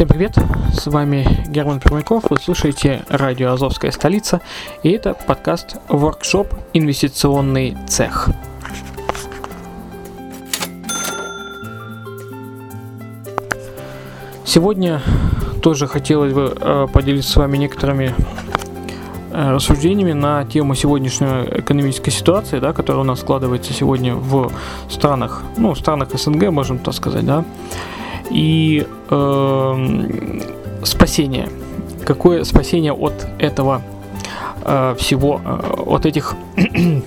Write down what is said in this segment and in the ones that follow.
Всем привет, с вами Герман Пермяков, вы слушаете радио «Азовская столица» и это подкаст «Воркшоп. Инвестиционный цех». Сегодня тоже хотелось бы э, поделиться с вами некоторыми э, рассуждениями на тему сегодняшней экономической ситуации, да, которая у нас складывается сегодня в странах, ну, в странах СНГ, можем так сказать, да, и эм, спасение. Какое спасение от этого э, всего, э, от этих,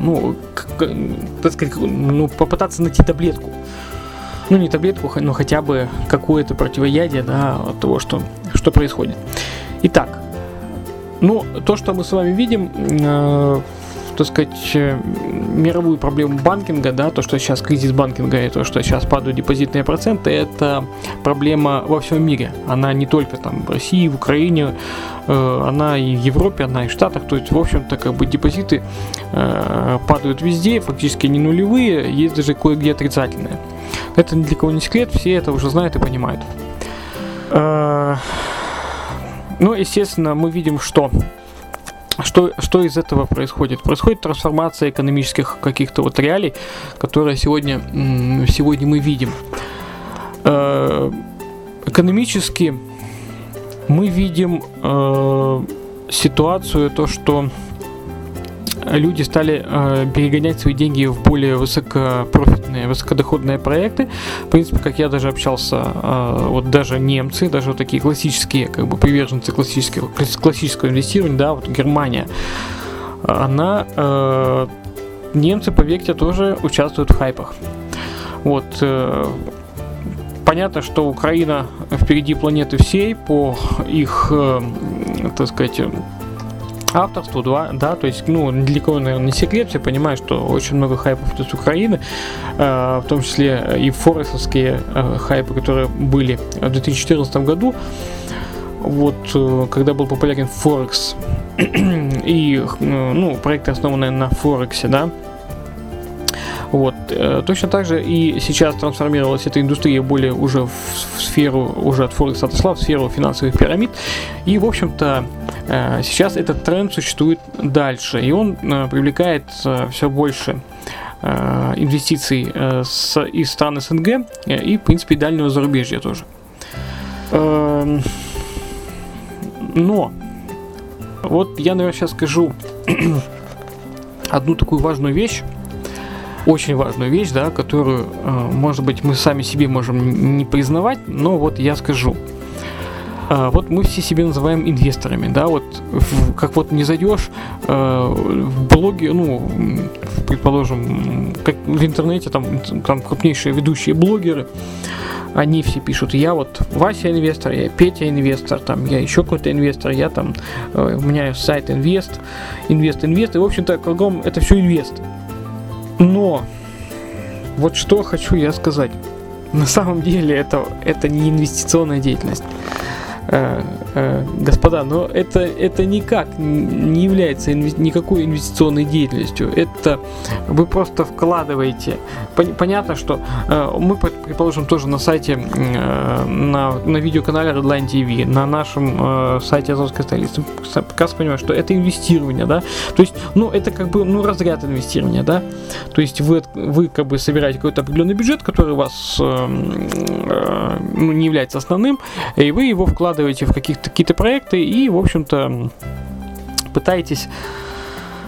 ну, к- к- так сказать, ну, попытаться найти таблетку. Ну, не таблетку, но хотя бы какое-то противоядие, да, от того, что, что происходит. Итак, ну, то, что мы с вами видим, э, так сказать, э, мировую проблему банкинга, да, то, что сейчас кризис банкинга и то, что сейчас падают депозитные проценты, это проблема во всем мире. Она не только там в России, в Украине, э, она и в Европе, она и в Штатах. То есть, в общем-то, как бы депозиты э, падают везде, фактически не нулевые, есть даже кое-где отрицательные. Это ни для кого не секрет, все это уже знают и понимают. Ну, естественно, мы видим, что что, что из этого происходит? Происходит трансформация экономических каких-то вот реалий, которые сегодня, сегодня мы видим. Э, Экономически мы видим э, ситуацию, то, что люди стали э, перегонять свои деньги в более высокопрофитные, высокодоходные проекты. В принципе, как я даже общался, э, вот даже немцы, даже вот такие классические, как бы приверженцы классического, класс- классического инвестирования, да, вот Германия, она, э, немцы, поверьте, тоже участвуют в хайпах. Вот, э, понятно, что Украина впереди планеты всей по их, э, так сказать, авторству, два, да, то есть, ну, кого, наверное, не секрет, все понимают, что очень много хайпов идет с Украины, э, в том числе и форексовские э, хайпы, которые были в 2014 году, вот, э, когда был популярен Форекс, и, ну, проекты, основанные на Форексе, да, вот. э, Точно так же и сейчас трансформировалась эта индустрия более уже в, в сферу, уже от Форекса отошла в сферу финансовых пирамид. И, в общем-то, э, сейчас этот тренд существует дальше. И он э, привлекает все больше инвестиций из стран СНГ и, в принципе, дальнего зарубежья тоже. Эм, Но, вот я, наверное, сейчас скажу одну такую важную вещь, очень важную вещь, да, которую, э, может быть, мы сами себе можем не признавать, но вот я скажу. Э, Вот мы все себе называем инвесторами, да, вот как вот не зайдешь э, в блоге, ну, предположим, как в интернете там, там крупнейшие ведущие блогеры, они все пишут, я вот Вася инвестор, я Петя инвестор, там, я еще какой-то инвестор, я там, у меня сайт инвест, инвест, инвест, и, в общем-то, кругом это все инвест. Но вот что хочу я сказать. На самом деле это, это не инвестиционная деятельность. Э, э, господа, но это, это никак не является инве- никакой инвестиционной деятельностью. Это вы просто вкладываете. Пон- понятно, что э, мы, пред- предположим, тоже на сайте, э, на, на видеоканале Redline TV, на нашем э, сайте Азовской столицы, прекрасно понимаем, что это инвестирование, да, то есть, ну, это как бы, ну, разряд инвестирования, да, то есть вы, вы как бы собираете какой-то определенный бюджет, который у вас э, э, ну, не является основным, и вы его вкладываете в каких-то какие-то проекты и, в общем-то, пытаетесь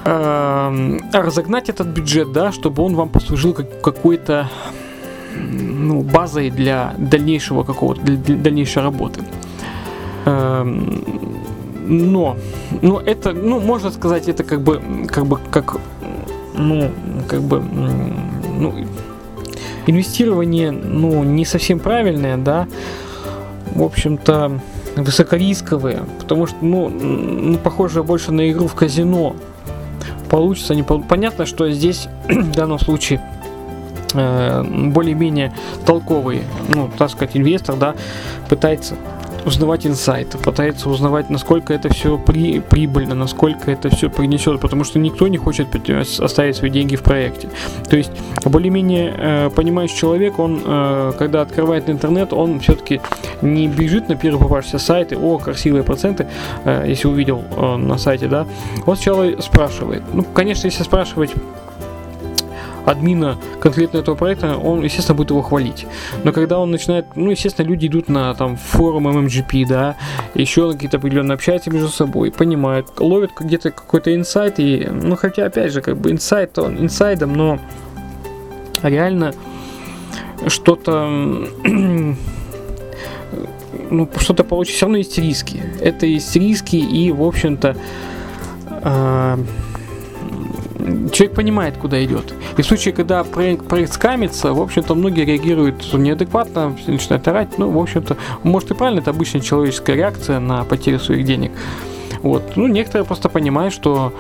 э, разогнать этот бюджет, да, чтобы он вам послужил как какой-то ну, базой для дальнейшего какого-то для, дальнейшей работы. Эм, но, но это, ну, можно сказать, это как бы, как бы, как, ну, как бы, ну, инвестирование, ну, не совсем правильное, да, в общем-то, высокорисковые, потому что, ну, ну, похоже больше на игру в казино, получится, не. Понятно, что здесь в данном случае э, более-менее толковый, ну, так сказать, инвестор, да, пытается узнавать инсайты, пытается узнавать, насколько это все при, прибыльно, насколько это все принесет, потому что никто не хочет оставить свои деньги в проекте. То есть более-менее э, понимающий человек, он, э, когда открывает интернет, он все-таки не бежит на первый попавшийся сайт и, о, красивые проценты, э, если увидел э, на сайте, да, он сначала спрашивает. Ну, конечно, если спрашивать админа конкретно этого проекта, он, естественно, будет его хвалить. Но когда он начинает, ну, естественно, люди идут на там форум MMGP, да, еще на какие-то определенно общаются между собой, понимают, ловят где-то какой-то инсайт, и, ну, хотя, опять же, как бы инсайт, он инсайдом, но реально что-то ну, что-то получить, все равно есть риски. Это есть риски, и, в общем-то, э, человек понимает, куда идет. И в случае, когда проект, проект скамится, в общем-то, многие реагируют неадекватно, начинают орать. Ну, в общем-то, может и правильно, это обычная человеческая реакция на потерю своих денег. Вот. Ну, некоторые просто понимают, что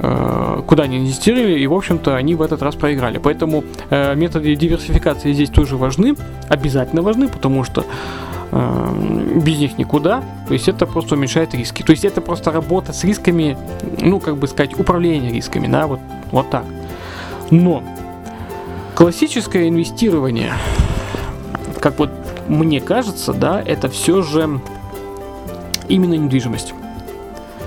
э, куда они инвестировали, и, в общем-то, они в этот раз проиграли. Поэтому э, методы диверсификации здесь тоже важны, обязательно важны, потому что без них никуда. То есть это просто уменьшает риски. То есть это просто работа с рисками, ну, как бы сказать, управление рисками, да, вот, вот так. Но классическое инвестирование, как вот мне кажется, да, это все же именно недвижимость.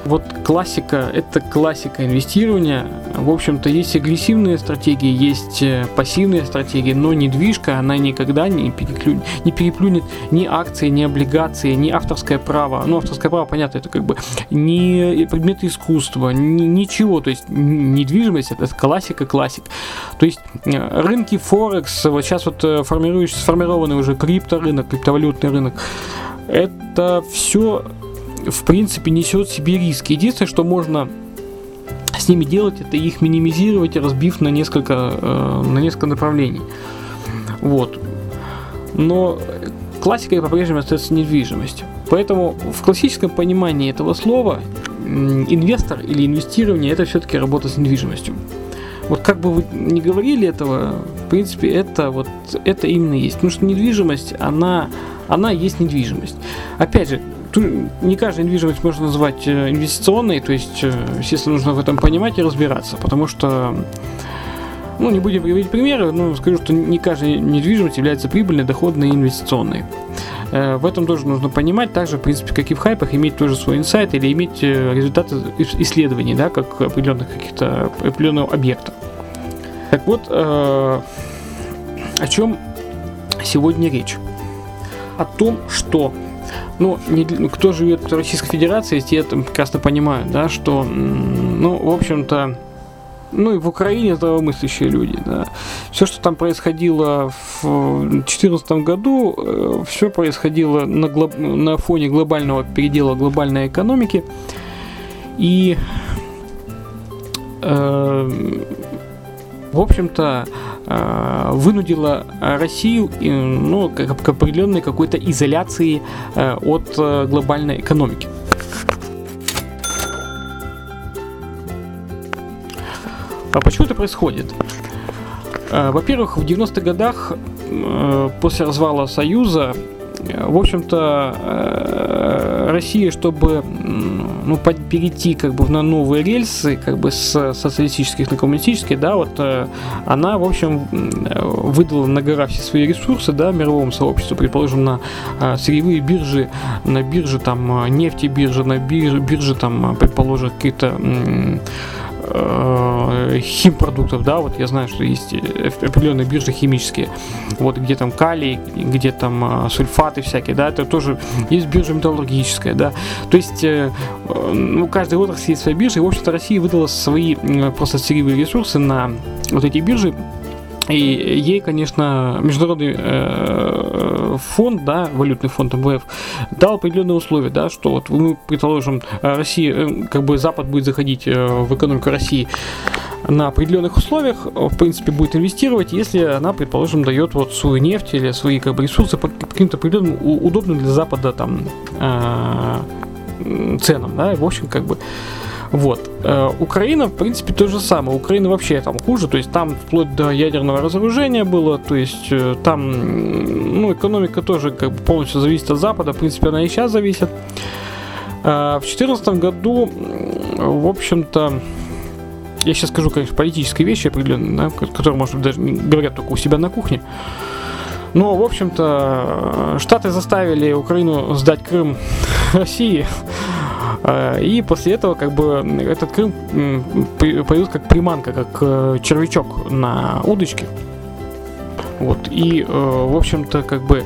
Вот классика, это классика инвестирования. В общем-то, есть агрессивные стратегии, есть э, пассивные стратегии, но недвижка, она никогда не, переклю... не переплюнет ни акции, ни облигации, ни авторское право. Ну, авторское право, понятно, это как бы не предметы искусства, ни, ничего. То есть недвижимость это классика классик. То есть э, рынки Форекс, вот сейчас вот э, формирующий, сформированный уже крипторынок, криптовалютный рынок, это все в принципе, несет в себе риски. Единственное, что можно с ними делать, это их минимизировать, разбив на несколько, э, на несколько направлений. Вот. Но классикой по-прежнему остается недвижимость. Поэтому в классическом понимании этого слова инвестор или инвестирование это все-таки работа с недвижимостью. Вот как бы вы не говорили этого, в принципе, это вот это именно есть. Потому что недвижимость, она, она есть недвижимость. Опять же, не каждая недвижимость можно назвать э, инвестиционной, то есть, э, естественно, нужно в этом понимать и разбираться, потому что, ну, не будем приводить примеры, но скажу, что не каждая недвижимость является прибыльной, доходной и инвестиционной. Э, в этом тоже нужно понимать, так же, в принципе, как и в хайпах, иметь тоже свой инсайт или иметь результаты исследований, да, как определенных каких-то определенного объекта. Так вот, о чем сегодня речь? О том, что ну, не, кто живет в Российской Федерации, те это прекрасно понимают, да, что, ну, в общем-то, ну и в Украине здравомыслящие люди, да. Все, что там происходило в 2014 году, э, все происходило на, глоб... на фоне глобального передела глобальной экономики. И, э, в общем-то, вынудила Россию ну, к определенной какой-то изоляции э, от э, глобальной экономики. А почему это происходит? Во-первых, в 90-х годах после развала Союза в общем-то, э, Россия, чтобы ну, перейти как бы на новые рельсы, как бы с социалистических на коммунистические, да, вот э, она, в общем, выдала на гора все свои ресурсы, да, мировому сообществу, предположим, на э, сырьевые биржи, на бирже там нефти биржи, на бирже, бирже там, предположим, какие-то э, химпродуктов, да, вот я знаю, что есть э, определенные биржи химические, вот где там калий, где там э, сульфаты всякие, да, это тоже есть биржа металлургическая, да, то есть э, ну, каждая отрасль есть своя биржа, и, в общем-то, Россия выдала свои просто сырьевые ресурсы на вот эти биржи, и ей, конечно, международный э, фонд, да, валютный фонд МВФ, дал определенные условия, да, что вот мы, предположим, Россия, э, как бы Запад будет заходить э, в экономику России на определенных условиях, в принципе, будет инвестировать, если она, предположим, дает вот свою нефть или свои как бы, ресурсы по каким-то определенным удобным для Запада там ценам, да, в общем, как бы Вот. Э, Украина, в принципе, то же самое. Украина вообще там хуже, то есть там вплоть до ядерного разоружения было, то есть э, там, ну, экономика тоже как бы полностью зависит от Запада, в принципе, она и сейчас зависит. Э, В 2014 году, в общем-то, я сейчас скажу, конечно, политические вещи определенные, да, ко- которые, может быть, даже говорят только у себя на кухне. Но, в общем-то, э, Штаты заставили Украину сдать Крым России. Э, И после этого, как бы, этот Крым появился как приманка, как э, червячок на удочке. Вот. И, э, в общем-то, как бы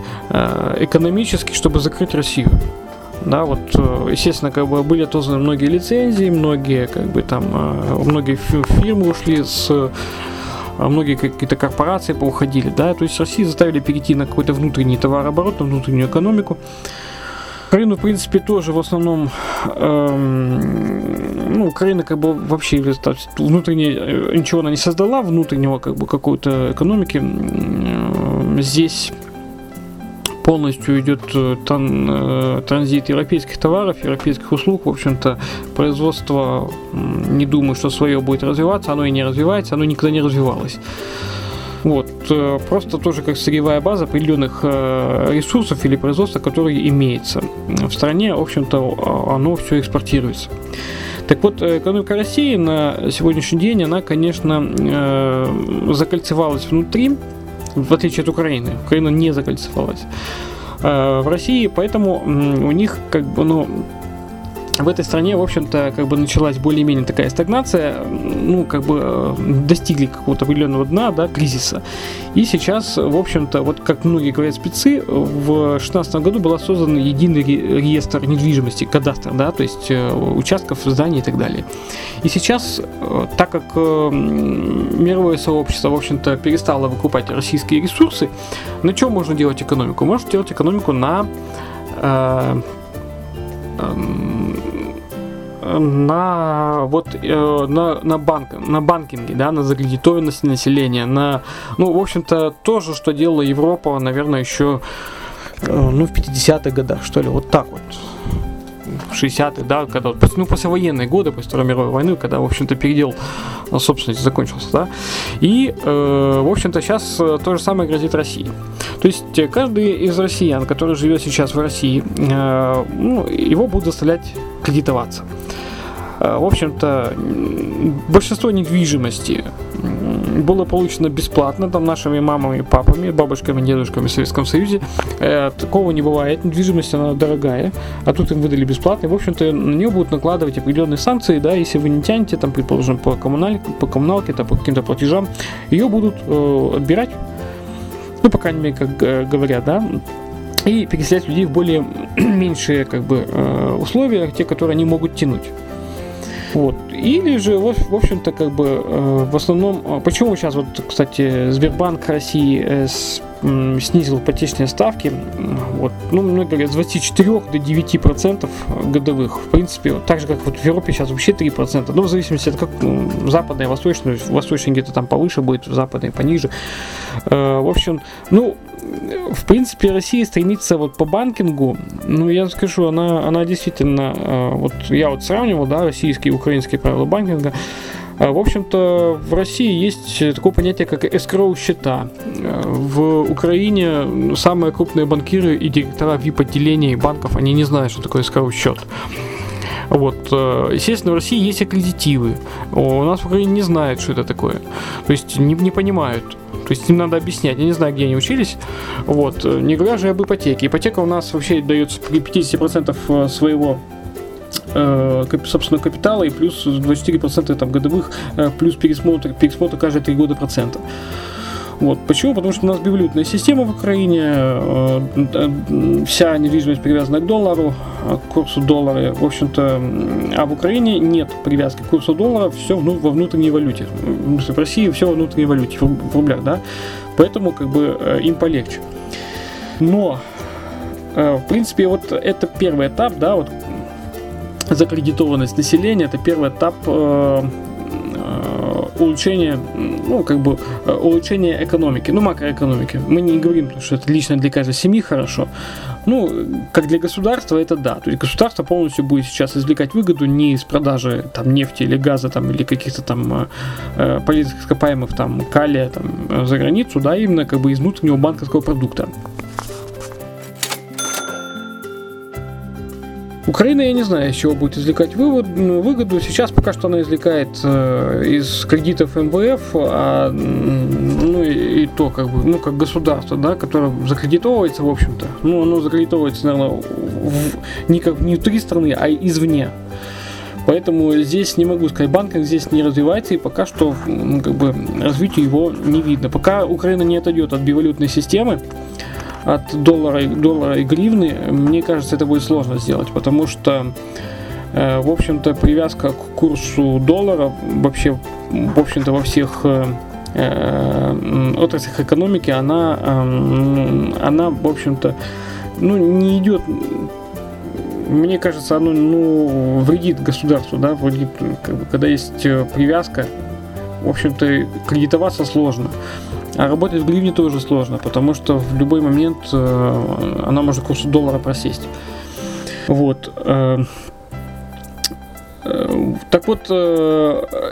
экономически, чтобы закрыть Россию. Да, вот, естественно, как бы были отозваны многие лицензии, многие, как бы там, многие фи- фирмы ушли с многие какие-то корпорации поуходили, да, то есть Россию заставили перейти на какой-то внутренний товарооборот, на внутреннюю экономику. Украину, в принципе, тоже в основном, эм, ну, Украина как бы вообще внутренне э, ничего она не создала, внутреннего как бы какой-то экономики. М, Здесь полностью идет э, э, транзит европейских товаров, европейских услуг. В общем-то, производство, не думаю, что свое будет развиваться, оно и не развивается, оно никогда не развивалось. Вот, э, просто тоже как сырьевая база определенных э, ресурсов или производства, которые имеется в стране, в общем-то, оно все экспортируется. Так вот, э, экономика России на сегодняшний день, она, конечно, закольцевалась внутри, в отличие от Украины. Украина не закольцевалась в России, поэтому у них как бы, ну, в этой стране, в общем-то, как бы началась более-менее такая стагнация, ну, как бы э, достигли какого-то определенного дна, да, кризиса. И сейчас, в общем-то, вот как многие говорят спецы, в 2016 году был создан единый ре- реестр недвижимости, кадастр, да, то есть э, участков, зданий и так далее. И сейчас, э, так как мировое сообщество, в общем-то, перестало выкупать российские ресурсы, на чем можно делать экономику? Можно делать экономику на на вот э, на, на банк на банкинге да на закредитованности населения на ну в общем-то тоже что делала Европа наверное еще э, ну в 50-х годах что ли вот так вот 60-х, да, когда ну, послевоенные годы, после Второй мировой войны, когда, в общем-то, передел э, собственности закончился, да, и, э, в общем-то, сейчас э, то же самое грозит России. То есть э, каждый из россиян, который живет сейчас в России, э, ну, его будут заставлять кредитоваться. Э, В общем-то, большинство недвижимости было получено бесплатно там нашими мамами, папами, бабушками, дедушками в Советском Союзе. Э, Такого не бывает. Недвижимость, она дорогая, а тут им выдали бесплатно. И, в общем-то, на нее будут накладывать определенные санкции, да, если вы не тянете, там, предположим, по, коммуналь... по коммуналке, там, по каким-то платежам, ее будут э, отбирать, ну, по крайней мере, как э, говорят, да, и переселять людей в более меньшие как бы э, условия, те, которые они могут тянуть. Вот. Или же, в общем-то, как бы э, в основном, э, почему сейчас, вот, кстати, Сбербанк России э, с- снизил ипотечные ставки, вот, ну, многие говорят, с 24 до 9 процентов годовых, в принципе, так же, как вот в Европе сейчас вообще 3 процента, но в зависимости от как м, западной и восточной, в восточной где-то там повыше будет, в западной пониже. Э, в общем, ну, в принципе, Россия стремится вот по банкингу, ну, я скажу, она, она действительно, э, вот я вот сравнивал, да, российские и украинские правила банкинга, в общем-то, в России есть такое понятие, как escrow счета. Э, В Украине самые крупные банкиры и директора VIP-отделений банков, они не знают, что такое escrow счет. Вот, э, естественно, в России есть аккредитивы. У нас в Украине не знают, что это такое. То есть не, не понимают. То есть им надо объяснять. Я не знаю, где они учились. Вот. э, Не говоря же об ипотеке. Ипотека у нас вообще дается при 50% своего э, собственного капитала и плюс 24% там, годовых, э, плюс пересмотр, пересмотр каждые 3 года процента. Вот. Почему? Потому что у нас бивалютная система в Украине, э, э, вся недвижимость привязана к доллару, э, к курсу доллара. В общем-то, а в Украине нет привязки к курсу доллара, все во внутренней валюте. В России все во внутренней валюте, в руб- в рублях, да? Поэтому как бы э, им полегче. Но, э, в принципе, вот это первый этап, да, вот закредитованность населения, это первый этап э, э, улучшения, ну, как бы, э, улучшения экономики, ну, макроэкономики. Мы не говорим, что это лично для каждой семьи хорошо. Ну, как для государства, это да. То есть государство полностью будет сейчас извлекать выгоду не из продажи там нефти или газа там или каких-то там э полезных ископаемых там калия там за границу, да, именно как бы из внутреннего банковского продукта. Украина, я не знаю, из чего будет извлекать вывод, выгоду. Сейчас пока что она извлекает э, из кредитов МВФ, а, ну и, и то, как бы, ну, как государство, да, которое закредитовывается, в общем-то. Ну, оно закредитовывается, наверное, в, не, как, внутри страны, а извне. Поэтому здесь не могу сказать, банкинг здесь не развивается, и пока что ну, как бы, развития его не видно. Пока Украина не отойдет от бивалютной системы, от доллара, доллара и гривны, мне кажется, это будет сложно сделать, потому что, э, в общем-то, привязка к курсу доллара вообще, в общем-то, во всех э, э, отраслях экономики, она, она, в общем-то, ну, не идет мне кажется, оно ну, вредит государству, да, вредит, когда есть привязка, в общем-то, кредитоваться сложно. А работать в гривне тоже сложно, потому что в любой момент э, она может курсу доллара просесть. Вот. Э, э, так вот,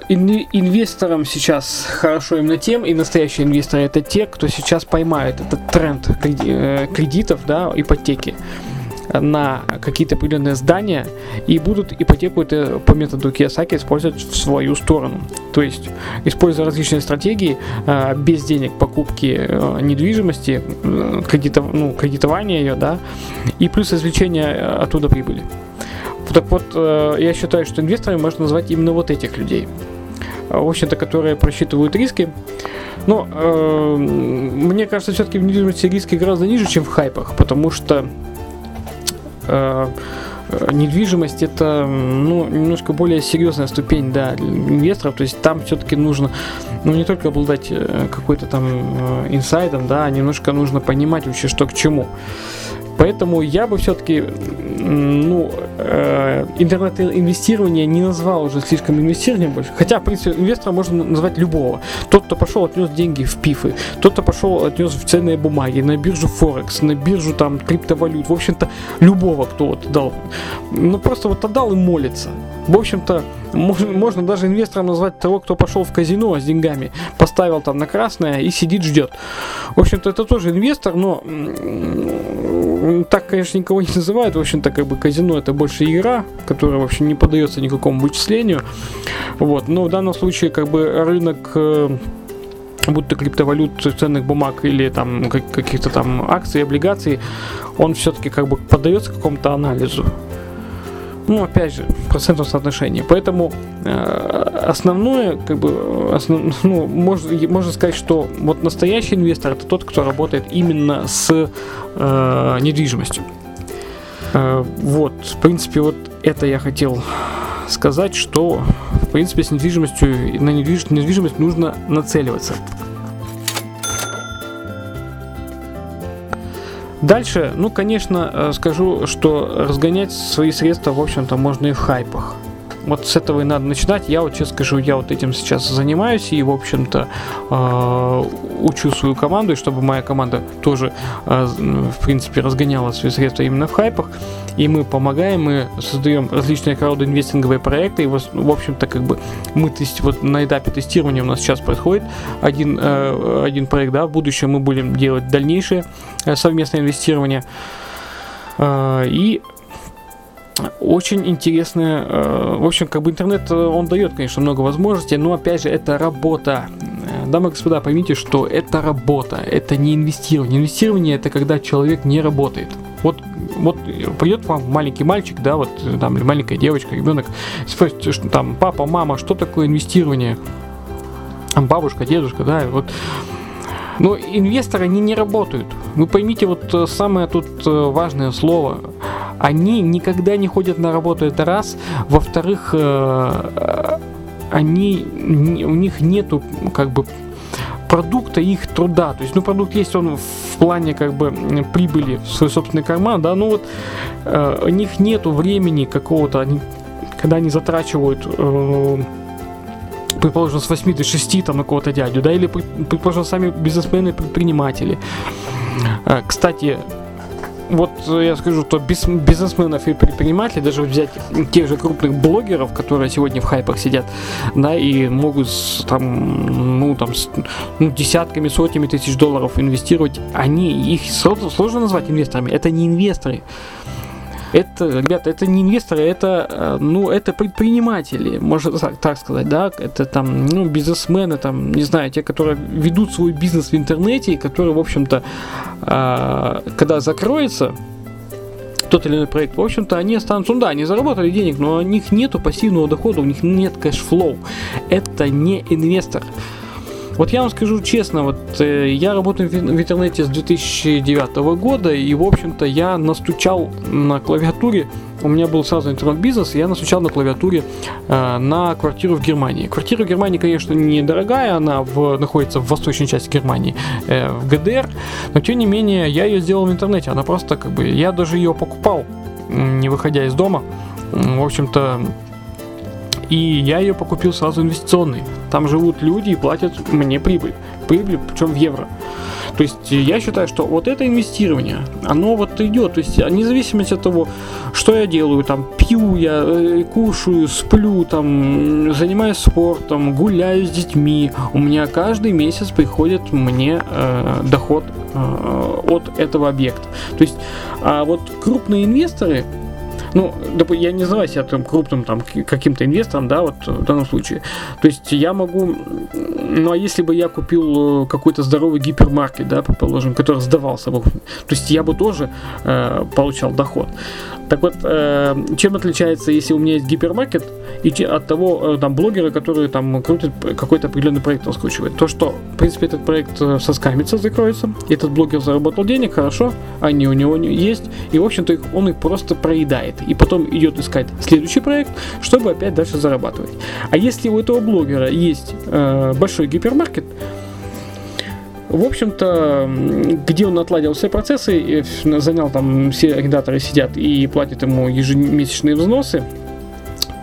инвесторам сейчас хорошо именно тем, и настоящие инвесторы это те, кто сейчас поймает этот тренд кредитов, да, ипотеки на какие-то определенные здания и будут ипотеку это по методу Кiyosaki использовать в свою сторону. То есть, используя различные стратегии, э, без денег покупки э, недвижимости, э, кредитов, ну, кредитования ее, да, и плюс извлечения оттуда прибыли. Так вот, я считаю, что инвесторами можно назвать именно вот этих людей. В общем-то, которые просчитывают риски, но э, мне кажется, все-таки в недвижимости риски гораздо ниже, чем в хайпах, потому что недвижимость это ну, немножко более серьезная ступень да, инвесторов. То есть там все-таки нужно ну, не только обладать э, какой-то там э, инсайдом, да, а немножко нужно понимать вообще, что к чему. Поэтому я бы все-таки, ну, э, интернет-инвестирование не назвал уже слишком инвестированием больше. Хотя, в принципе, инвестора можно назвать любого. Тот, кто пошел, отнес деньги в пифы. Тот, кто пошел, отнес в ценные бумаги, на биржу Форекс, на биржу там криптовалют. В общем-то, любого, кто вот дал. Ну, просто вот отдал и молится. В общем-то, можно, можно даже инвестором назвать того, кто пошел в казино с деньгами, поставил там на красное и сидит, ждет. В общем-то, это тоже инвестор, но так, конечно, никого не называют. В общем-то, как бы казино это больше игра, которая вообще не поддается никакому вычислению. Вот. Но в данном случае, как бы рынок э, будь то криптовалют, ценных бумаг или там каких-то там акций, облигаций, он все-таки как бы поддается какому-то анализу ну, опять же, процентном соотношении. Поэтому э, основное, как бы, основ, ну, можно, можно сказать, что вот настоящий инвестор это тот, кто работает именно с э, недвижимостью. Э, вот, в принципе, вот это я хотел сказать, что, в принципе, с недвижимостью, на недвиж, недвижимость нужно нацеливаться. Дальше, ну, конечно, э, скажу, что разгонять свои средства, в общем-то, можно и в хайпах. Вот с этого и надо начинать. Я вот честно скажу, я вот этим сейчас занимаюсь и, в общем-то, э, учу свою команду, и чтобы моя команда тоже, э, в принципе, разгоняла свои средства именно в хайпах. И мы помогаем, мы создаем различные краудинвестинговые проекты. И, в общем-то, как бы мы тест, вот на этапе тестирования у нас сейчас происходит один, один проект, да, в будущем мы будем делать дальнейшее совместное инвестирование. И очень интересная. Э, в общем, как бы интернет, э, он дает, конечно, много возможностей, но опять же, это работа. Э, дамы и господа, поймите, что это работа, это не инвестирование. Инвестирование это когда человек не работает. Вот, вот придет вам маленький мальчик, да, вот там, или маленькая девочка, ребенок, спросит, что там, папа, мама, что такое инвестирование? Бабушка, дедушка, да, вот но инвесторы, они не работают. Вы поймите вот самое тут важное слово они никогда не ходят на работу, это раз. Во-вторых, э, они, у них нету как бы продукта их труда. То есть, ну, продукт есть он в плане как бы прибыли в свой собственный карман, да, ну вот э, у них нету времени какого-то, они, когда они затрачивают э, предположим, с 8 до 6 там на кого-то дядю, да, или, предположим, сами бизнесмены, предприниматели. Э, кстати, вот я скажу, что бизнесменов и предпринимателей, даже взять тех же крупных блогеров, которые сегодня в хайпах сидят, да, и могут там, ну, там, с, ну, десятками, сотнями тысяч долларов инвестировать, они, их сложно назвать инвесторами, это не инвесторы. Это, ребята, это не инвесторы, это, э, ну, это предприниматели, можно так, сказать, да, это там, ну, бизнесмены, там, не знаю, те, которые ведут свой бизнес в интернете, и которые, в общем-то, э, когда закроется, тот или иной проект, в общем-то, они останутся, ну да, они заработали денег, но у них нету пассивного дохода, у них нет cash flow. Это не инвестор. Вот я вам скажу честно, вот э, я работаю в, интернете с 2009 года, и, в общем-то, я настучал на клавиатуре, у меня был сразу интернет-бизнес, и я настучал на клавиатуре э, на квартиру в Германии. Квартира в Германии, конечно, недорогая, она в, находится в восточной части Германии, э, в ГДР, но, тем не менее, я ее сделал в интернете, она просто, как бы, я даже ее покупал, не выходя из дома, в общем-то, и я ее покупил сразу инвестиционной. Там живут люди и платят мне прибыль. Прибыль, причем в евро. То есть я считаю, что вот это инвестирование, оно вот идет. То есть вне зависимости от того, что я делаю, там пью я, э, кушаю, сплю, там занимаюсь спортом, гуляю с детьми, у меня каждый месяц приходит мне э, доход э, от этого объекта. То есть, а вот крупные инвесторы, ну, я не называю себя там крупным там каким-то инвестором, да, вот в данном случае. То есть я могу, ну а если бы я купил э, какой-то здоровый гипермаркет, да, предположим, который сдавался бы, то есть я бы тоже э, получал доход. Так вот, э, чем отличается, если у меня есть гипермаркет, и от того э, там блогера, который там крутит какой-то определенный проект раскручивает. То, что, в принципе, этот проект э, соскамится, закроется, этот блогер заработал денег, хорошо, они у него есть, и, в общем-то, он их просто проедает. И потом идет искать следующий проект, чтобы опять дальше зарабатывать. А если у этого блогера есть э, большой гипермаркет, в общем-то, где он отладил все процессы, занял там, все арендаторы сидят и платят ему ежемесячные взносы,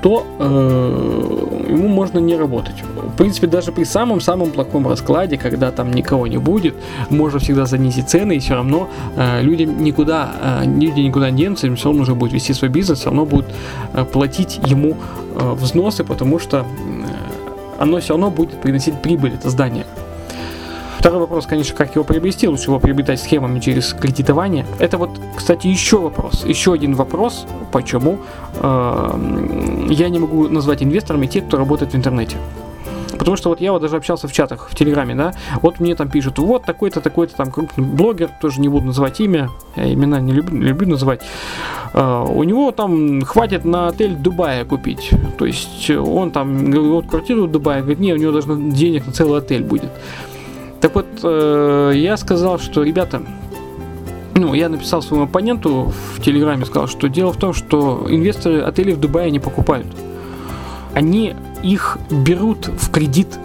то э, ему можно не работать. В принципе, даже при самом-самом плохом раскладе, когда там никого не будет, можно всегда занизить цены, и все равно э, люди никуда, э, люди никуда не денутся, им все равно уже будет вести свой бизнес, все равно будут э, платить ему э, взносы, потому что э, оно все равно будет приносить прибыль, это здание. Второй вопрос, конечно, как его приобрести. Лучше его приобретать схемами через кредитование. Это вот, кстати, еще вопрос. Еще один вопрос, почему э, я не могу назвать инвесторами тех, кто работает в интернете. Потому что вот я вот даже общался в чатах в Телеграме, да, вот мне там пишут, вот такой-то, такой-то там крупный блогер, тоже не буду называть имя, я имена не люблю, люблю называть, uh, у него там хватит на отель Дубая купить, то есть он там, вот квартиру в Дубае, говорит, нет, у него даже денег на целый отель будет. Так вот, э, я сказал, что, ребята, ну, я написал своему оппоненту в Телеграме, сказал, что дело в том, что инвесторы отелей в Дубае не покупают. Они их берут в кредит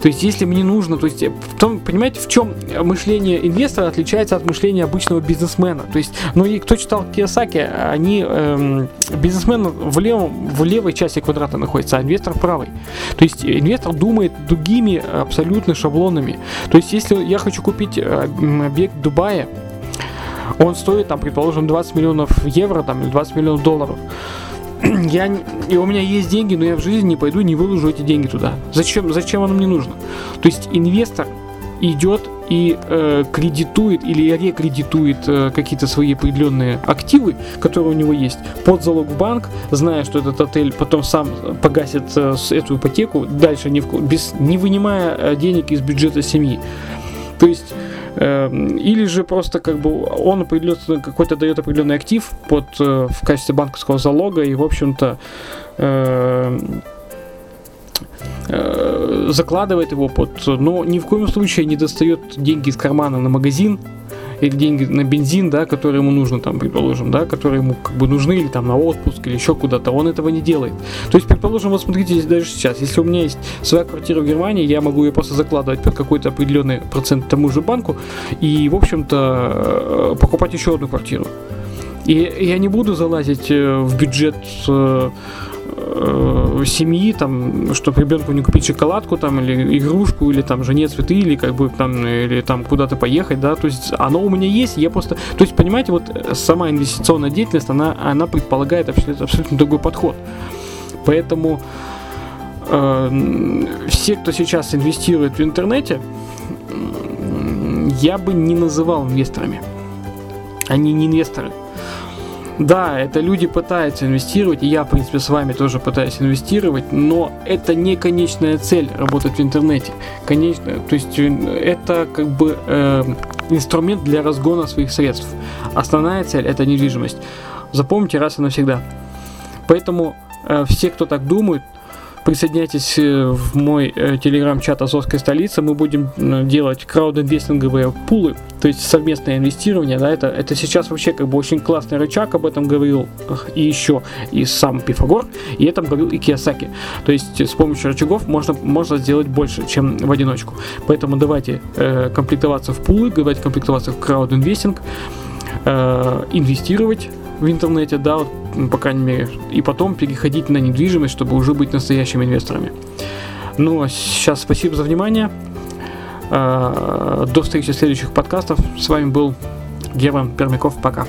то есть, если мне нужно, то есть, в том, понимаете, в чем мышление инвестора отличается от мышления обычного бизнесмена. То есть, ну и кто читал Киосаки, они эм, бизнесмен в левом, в левой части квадрата находится, а инвестор в правой. То есть, инвестор думает другими абсолютно шаблонами. То есть, если я хочу купить э, объект в Дубае, он стоит, там, предположим, 20 миллионов евро, там, или 20 миллионов долларов я и у меня есть деньги, но я в жизни не пойду, не выложу эти деньги туда. Зачем, зачем оно мне нужно? То есть инвестор идет и э, кредитует или рекредитует э, какие-то свои определенные активы, которые у него есть, под залог в банк, зная, что этот отель потом сам погасит э, эту ипотеку, дальше не, в, без, не вынимая э, денег из бюджета семьи. То есть или же просто как бы он определенно какой-то дает определенный актив под, э, в качестве банковского залога и, в общем-то, эм, э, закладывает его под, но ни в коем случае не достает деньги из кармана на магазин, или деньги на бензин, да, который ему нужно, там, предположим, да, которые ему как бы нужны, или там на отпуск, или еще куда-то, он этого не делает. То есть, предположим, вот смотрите, даже сейчас, если у меня есть своя квартира в Германии, я могу ее просто закладывать под какой-то определенный процент тому же банку, и, в общем-то, э, покупать еще одну квартиру. И я не буду залазить э, в бюджет э, семьи, там, чтобы ребенку не купить шоколадку там или игрушку, или там жене цветы, или как бы там, или там куда-то поехать, да, то есть оно у меня есть, я просто, то есть понимаете, вот сама инвестиционная деятельность, она, она предполагает абсолютно, абсолютно другой подход. Поэтому э, все, кто сейчас инвестирует в интернете, я бы не называл инвесторами. Они не инвесторы. Да, это люди пытаются инвестировать, и я, в принципе, с вами тоже пытаюсь инвестировать, но это не конечная цель работать в интернете. Конечно, то есть э, это как бы э, инструмент для разгона своих средств. Основная цель это недвижимость. Запомните раз и навсегда. Поэтому э, все, кто так думают, присоединяйтесь э, в мой э, телеграм-чат Азовской столицы. Мы будем делать краудинвестинговые пулы, то есть совместное инвестирование. Да, это, это сейчас вообще как бы очень классный рычаг, об этом говорил и еще и сам Пифагор, и этом говорил и Киосаки. То есть с помощью рычагов можно, можно сделать больше, чем в одиночку. Поэтому давайте э, комплектоваться в пулы, давайте комплектоваться в краудинвестинг, э, инвестировать в интернете, да, вот, по крайней мере, и потом переходить на недвижимость, чтобы уже быть настоящими инвесторами. Ну, а сейчас спасибо за внимание. А, до встречи в следующих подкастов. С вами был Герман Пермяков. Пока.